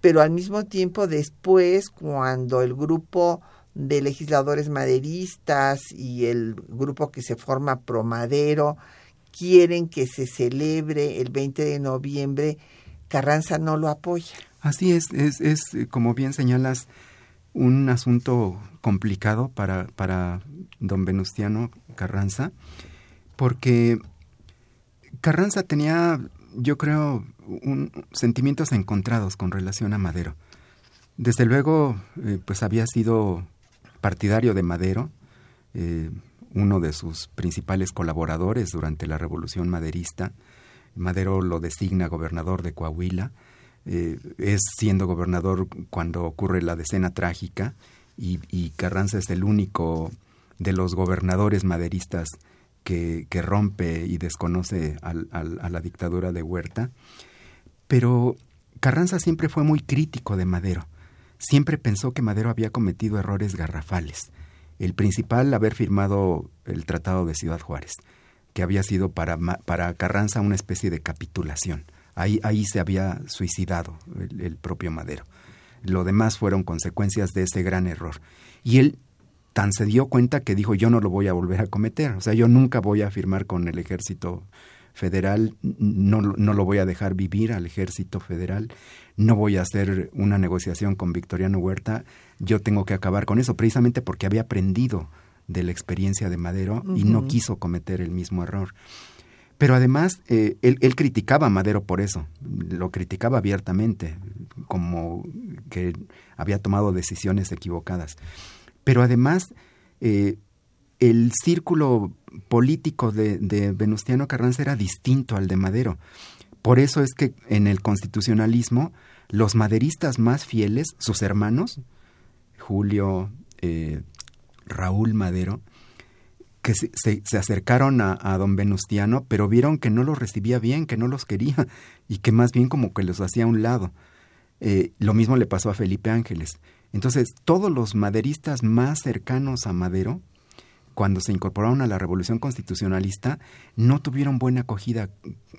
pero al mismo tiempo después, cuando el grupo de legisladores maderistas y el grupo que se forma Promadero quieren que se celebre el 20 de noviembre, Carranza no lo apoya. Así es, es, es como bien señalas, un asunto complicado para, para don Venustiano Carranza, porque Carranza tenía, yo creo, un, sentimientos encontrados con relación a Madero. Desde luego, eh, pues había sido partidario de Madero, eh, uno de sus principales colaboradores durante la Revolución Maderista. Madero lo designa gobernador de Coahuila. Eh, es siendo gobernador cuando ocurre la decena trágica y, Carranza es el único de los gobernadores maderistas que, rompe y desconoce a la dictadura de Huerta. Pero Carranza siempre fue muy crítico de Madero. Siempre pensó que Madero había cometido errores garrafales. El principal, haber firmado el Tratado de Ciudad Juárez, que había sido para, para Carranza una especie de capitulación. Ahí, ahí se había suicidado el, propio Madero. Lo demás fueron consecuencias de ese gran error. Y él tan se dio cuenta que dijo yo no lo voy a volver a cometer. O sea, yo nunca voy a firmar con el ejército federal, no, no lo voy a dejar vivir al ejército federal, no voy a hacer una negociación con Victoriano Huerta, yo tengo que acabar con eso, precisamente porque había aprendido de la experiencia de Madero y no quiso cometer el mismo error. Pero además, eh, él, criticaba a Madero por eso, lo criticaba abiertamente, como que había tomado decisiones equivocadas. Pero además, eh, el círculo político de, Venustiano Carranza era distinto al de Madero. Por eso es que en el constitucionalismo, los maderistas más fieles, sus hermanos, Julio, eh, Raúl Madero, que se, se, acercaron a, don Venustiano, pero vieron que no los recibía bien, que no los quería y que más bien como que los hacía a un lado. Eh, lo mismo le pasó a Felipe Ángeles. Entonces, todos los maderistas más cercanos a Madero, cuando se incorporaron a la revolución constitucionalista, no tuvieron buena acogida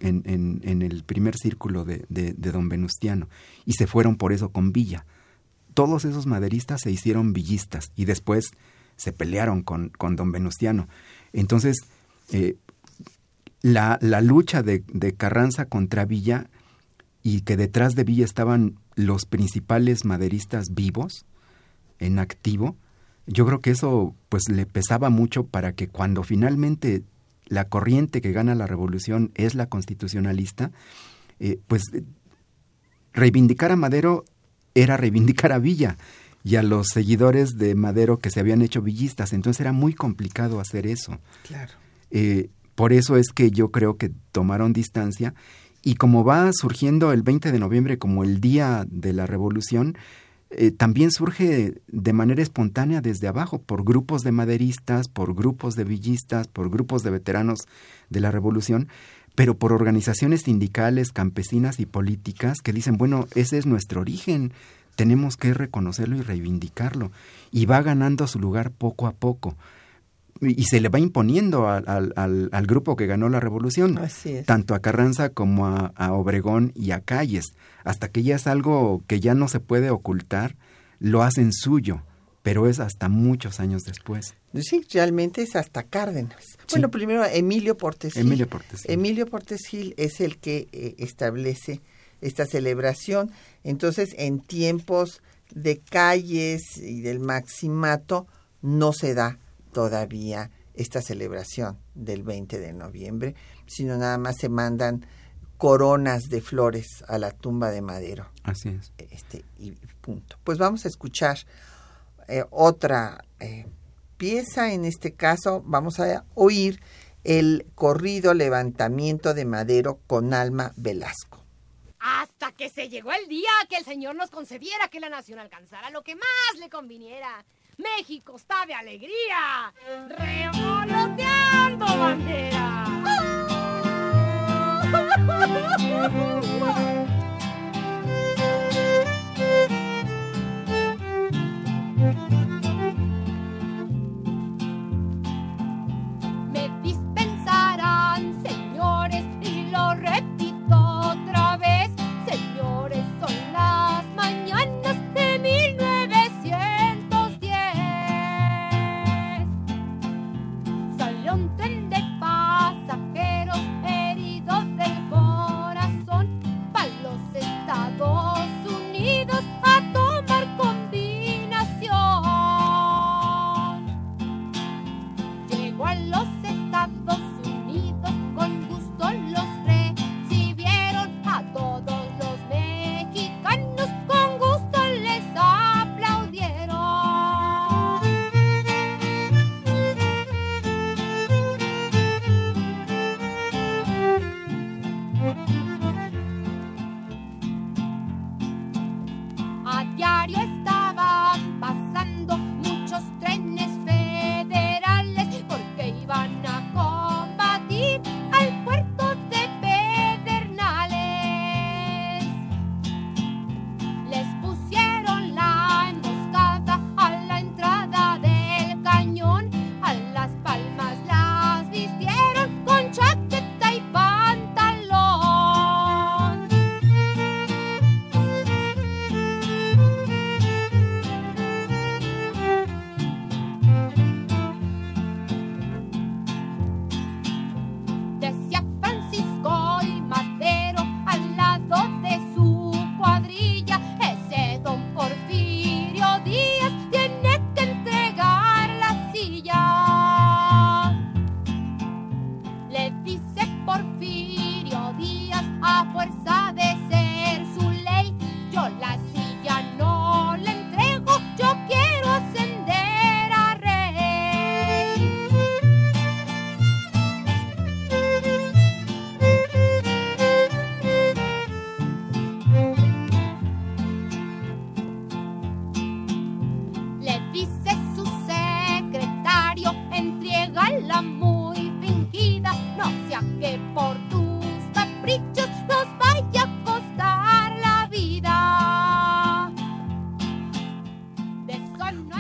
en, el primer círculo de, don Venustiano y se fueron por eso con Villa. Todos esos maderistas se hicieron villistas y después se pelearon con, don Venustiano. Entonces, eh, la, la, lucha de, de, Carranza contra Villa y que detrás de Villa estaban los principales maderistas vivos, en activo, yo creo que eso pues le pesaba mucho para que cuando finalmente la corriente que gana la revolución es la constitucionalista, eh, pues reivindicar a Madero era reivindicar a Villa y a los seguidores de Madero que se habían hecho villistas. Entonces era muy complicado hacer eso. Claro. Eh, por eso es que yo creo que tomaron distancia. Y como va surgiendo el 20 de noviembre como el día de la revolución, eh, también surge de manera espontánea desde abajo, por grupos de maderistas, por grupos de villistas, por grupos de veteranos de la revolución, pero por organizaciones sindicales, campesinas y políticas que dicen, bueno, ese es nuestro origen, tenemos que reconocerlo y reivindicarlo. Y va ganando su lugar poco a poco. Y, se le va imponiendo al, al, grupo que ganó la revolución, tanto a Carranza como a, a, Obregón y a Calles, hasta que ya es algo que ya no se puede ocultar, lo hacen suyo, pero es hasta muchos años después. Sí, realmente es hasta Cárdenas. Bueno, primero Emilio Portes Emilio Portes Emilio Portes Gil es el que eh, establece esta celebración. Entonces, en tiempos de calles y del maximato, no se da todavía esta celebración del 20 de noviembre, sino nada más se mandan coronas de flores a la tumba de Madero. Así es. Este, y punto. Pues vamos a escuchar eh, otra eh, pieza, en este caso vamos a oír el corrido Levantamiento de Madero con Alma Velasco hasta que se llegó el día que el Señor nos concediera que la nación alcanzara lo que más le conviniera. México está de alegría, revoloteando bandera.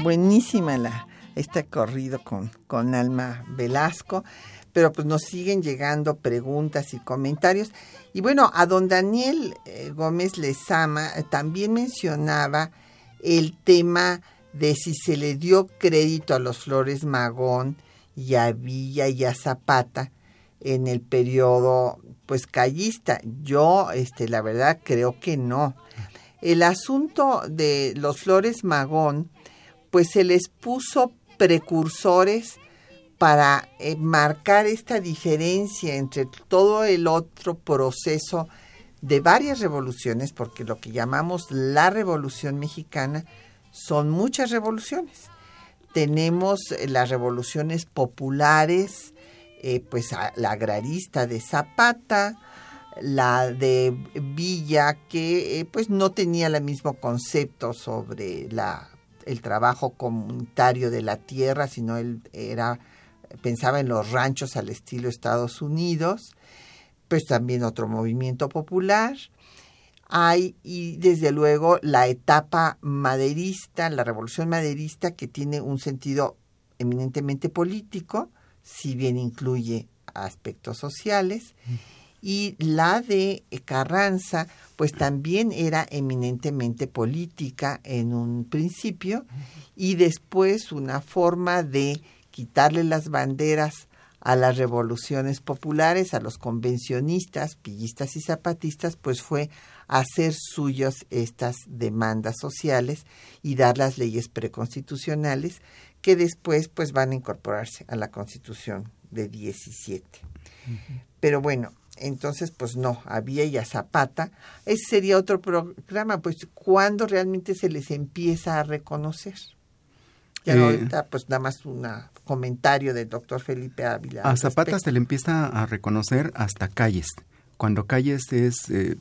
Buenísima la, este corrido con, con Alma Velasco, pero pues nos siguen llegando preguntas y comentarios. Y bueno, a don Daniel eh, Gómez Lezama eh, también mencionaba el tema de si se le dio crédito a los Flores Magón y a Villa y a Zapata en el periodo pues callista. Yo, este, la verdad, creo que no. El asunto de los Flores Magón, pues se les puso precursores para eh, marcar esta diferencia entre todo el otro proceso de varias revoluciones, porque lo que llamamos la revolución mexicana son muchas revoluciones. Tenemos eh, las revoluciones populares, eh, pues la agrarista de Zapata, la de Villa, que pues no tenía el mismo concepto sobre la, el trabajo comunitario de la tierra, sino él era, pensaba en los ranchos al estilo Estados Unidos, pues también otro movimiento popular. Hay, y desde luego, la etapa maderista, la revolución maderista, que tiene un sentido eminentemente político, si bien incluye aspectos sociales, y la de Carranza, pues también era eminentemente política en un principio, y después una forma de quitarle las banderas a las revoluciones populares, a los convencionistas, pillistas y zapatistas, pues fue hacer suyos estas demandas sociales y dar las leyes preconstitucionales que después pues van a incorporarse a la Constitución de 17. Pero bueno, entonces pues no, había ya Zapata. Ese sería otro programa, pues cuando realmente se les empieza a reconocer. Ya Eh, ahorita pues nada más un comentario del doctor Felipe Ávila. A Zapata respecto. se le empieza a reconocer hasta Calles. Cuando Calles es eh,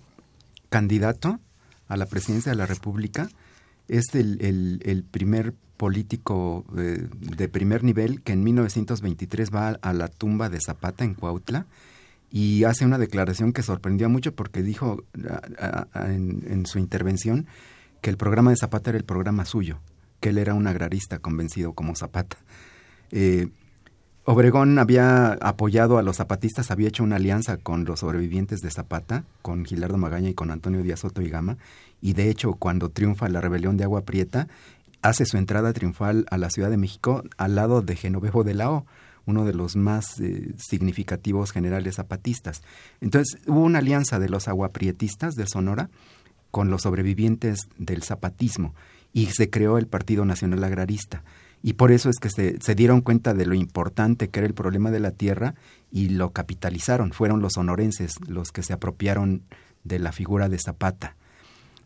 candidato a la presidencia de la República, es el, el- el primer político eh, de primer nivel que en 1923 va a, a la tumba de Zapata en Cuautla y hace una declaración que sorprendió mucho porque dijo en, su intervención que el programa de Zapata era el programa suyo, que él era un agrarista convencido como Zapata. Eh, Obregón había apoyado a los zapatistas, había hecho una alianza con los sobrevivientes de Zapata, con Gilardo Magaña y con Antonio Díaz Soto y Gama, y de hecho cuando triunfa la rebelión de Agua Prieta, hace su entrada triunfal a la Ciudad de México al lado de Genovevo de la O, uno de los más eh, significativos generales zapatistas. Entonces hubo una alianza de los aguaprietistas de Sonora con los sobrevivientes del zapatismo y se creó el Partido Nacional Agrarista. Y por eso es que se, dieron cuenta de lo importante que era el problema de la tierra y lo capitalizaron. Fueron los sonorenses los que se apropiaron de la figura de Zapata.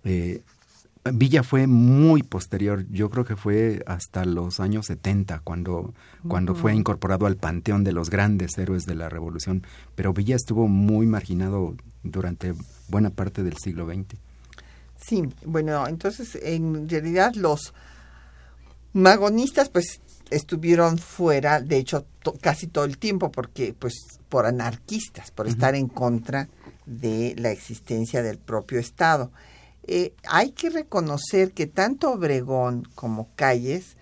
Eh, Villa fue muy posterior, yo creo que fue hasta los años 70 cuando, cuando fue incorporado al panteón de los grandes héroes de la revolución, pero Villa estuvo muy marginado durante buena parte del siglo XX. Sí, bueno, entonces en realidad los magonistas pues estuvieron fuera, de hecho to- casi todo el tiempo, porque pues por anarquistas, por estar en contra de la existencia del propio Estado. Eh, hay que reconocer que tanto Obregón como Calles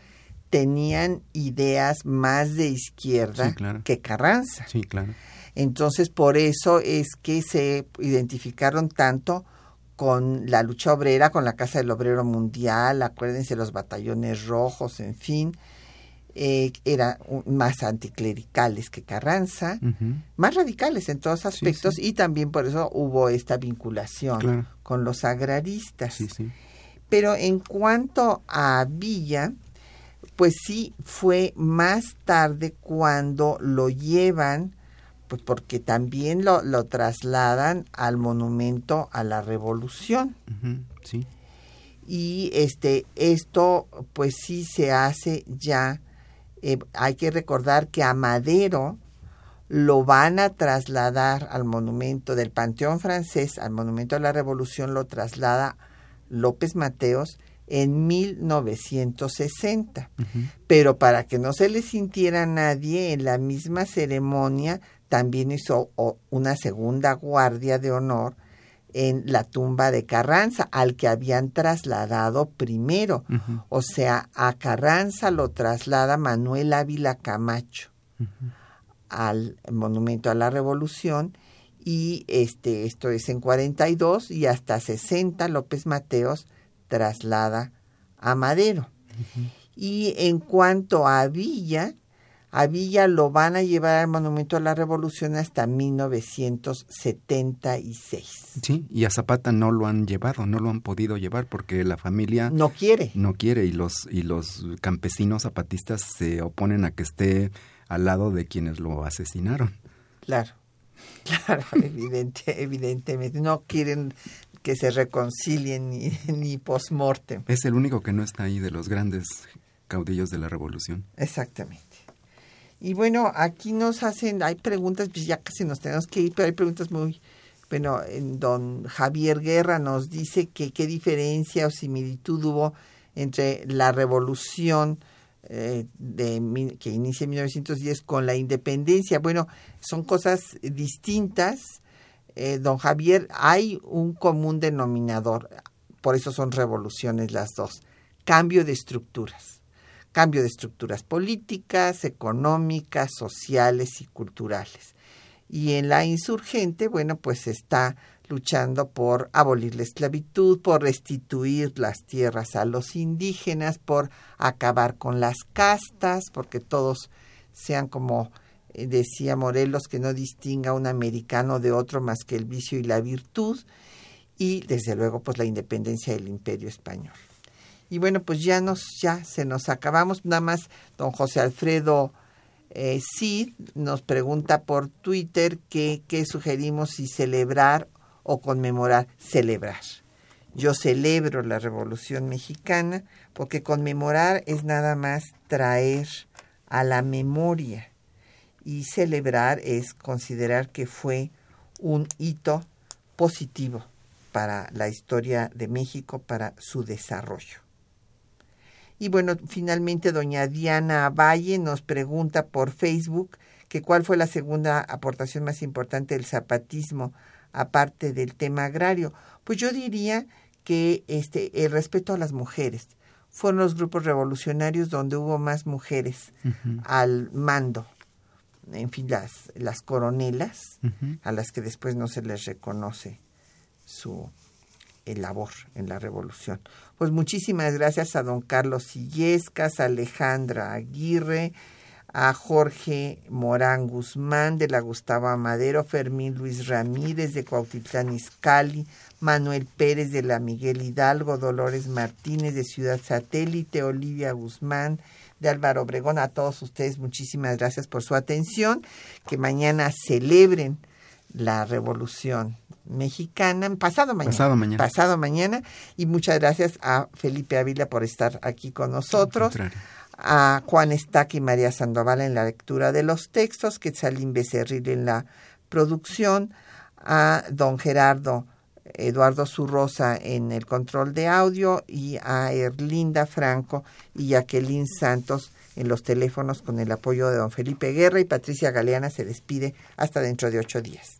tenían ideas más de izquierda Sí, claro. que Carranza. Sí, claro. Entonces, por eso es que se identificaron tanto con la lucha obrera, con la Casa del Obrero Mundial, acuérdense los batallones rojos, en fin, eh, eran más anticlericales que Carranza, más radicales en todos aspectos, y también por eso hubo esta vinculación Claro. con los agraristas. Sí. Pero en cuanto a Villa, pues sí fue más tarde cuando lo llevan, pues porque también lo, lo trasladan al monumento a la revolución. Sí. Y este, esto pues sí se hace ya, eh, hay que recordar que a Madero lo van a trasladar al monumento del Panteón francés, al monumento a la revolución lo traslada López Mateos en 1960. Pero para que no se le sintiera a nadie, en la misma ceremonia también hizo una segunda guardia de honor en la tumba de Carranza, al que habían trasladado primero. O sea, a Carranza lo traslada Manuel Ávila Camacho al Monumento a la Revolución y este esto es en 42 y hasta 60 López Mateos traslada a Madero. Y en cuanto a Villa, a Villa lo van a llevar al Monumento a la Revolución hasta 1976. Sí, y a Zapata no lo han llevado, no lo han podido llevar porque la familia no quiere. No quiere y los y los campesinos zapatistas se oponen a que esté al lado de quienes lo asesinaron. Claro. Claro, evidente, evidentemente no quieren que se reconcilien ni, ni post-mortem. Es el único que no está ahí de los grandes caudillos de la revolución. Exactamente. Y bueno, aquí nos hacen, hay preguntas, pues ya casi nos tenemos que ir, pero hay preguntas muy, bueno, en don Javier Guerra nos dice que qué diferencia o similitud hubo entre la revolución eh, de, que inicia en 1910 con la independencia. Bueno, son cosas distintas. Eh, don Javier, hay un común denominador, por eso son revoluciones las dos, cambio de estructuras cambio de estructuras políticas, económicas, sociales y culturales. Y en la insurgente, bueno, pues está luchando por abolir la esclavitud, por restituir las tierras a los indígenas, por acabar con las castas, porque todos sean como eh, decía Morelos, que no distinga un americano de otro más que el vicio y la virtud, y desde luego pues la independencia del imperio español. Y bueno, pues ya nos, ya se nos acabamos. Nada más, don José Alfredo eh, Cid nos pregunta por Twitter qué sugerimos si celebrar o conmemorar. Celebrar. Yo celebro la Revolución Mexicana porque conmemorar es nada más traer a la memoria y celebrar es considerar que fue un hito positivo para la historia de México, para su desarrollo. Y bueno, finalmente doña Diana Valle nos pregunta por Facebook que cuál fue la segunda aportación más importante del zapatismo aparte del tema agrario. Pues yo diría que este el respeto a las mujeres fueron los grupos revolucionarios donde hubo más mujeres al mando. En fin, las, las coronelas, a las que después no se les reconoce su labor en la revolución. Pues muchísimas gracias a don Carlos Illescas, a Alejandra Aguirre, a Jorge Morán Guzmán de la Gustavo Madero, Fermín Luis Ramírez de Cuautitlán Izcalli, Manuel Pérez de la Miguel Hidalgo, Dolores Martínez de Ciudad Satélite, Olivia Guzmán de Álvaro Obregón. A todos ustedes muchísimas gracias por su atención. Que mañana celebren la revolución mexicana, pasado mañana. Pasado mañana. Pasado mañana. Y muchas gracias a Felipe Ávila por estar aquí con nosotros. A Juan Estac y María Sandoval en la lectura de los textos, Quetzalín Becerril en la producción, a don Gerardo Eduardo Zurrosa en el control de audio y a Erlinda Franco y Jacqueline Santos en los teléfonos con el apoyo de don Felipe Guerra y Patricia Galeana se despide hasta dentro de ocho días.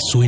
suena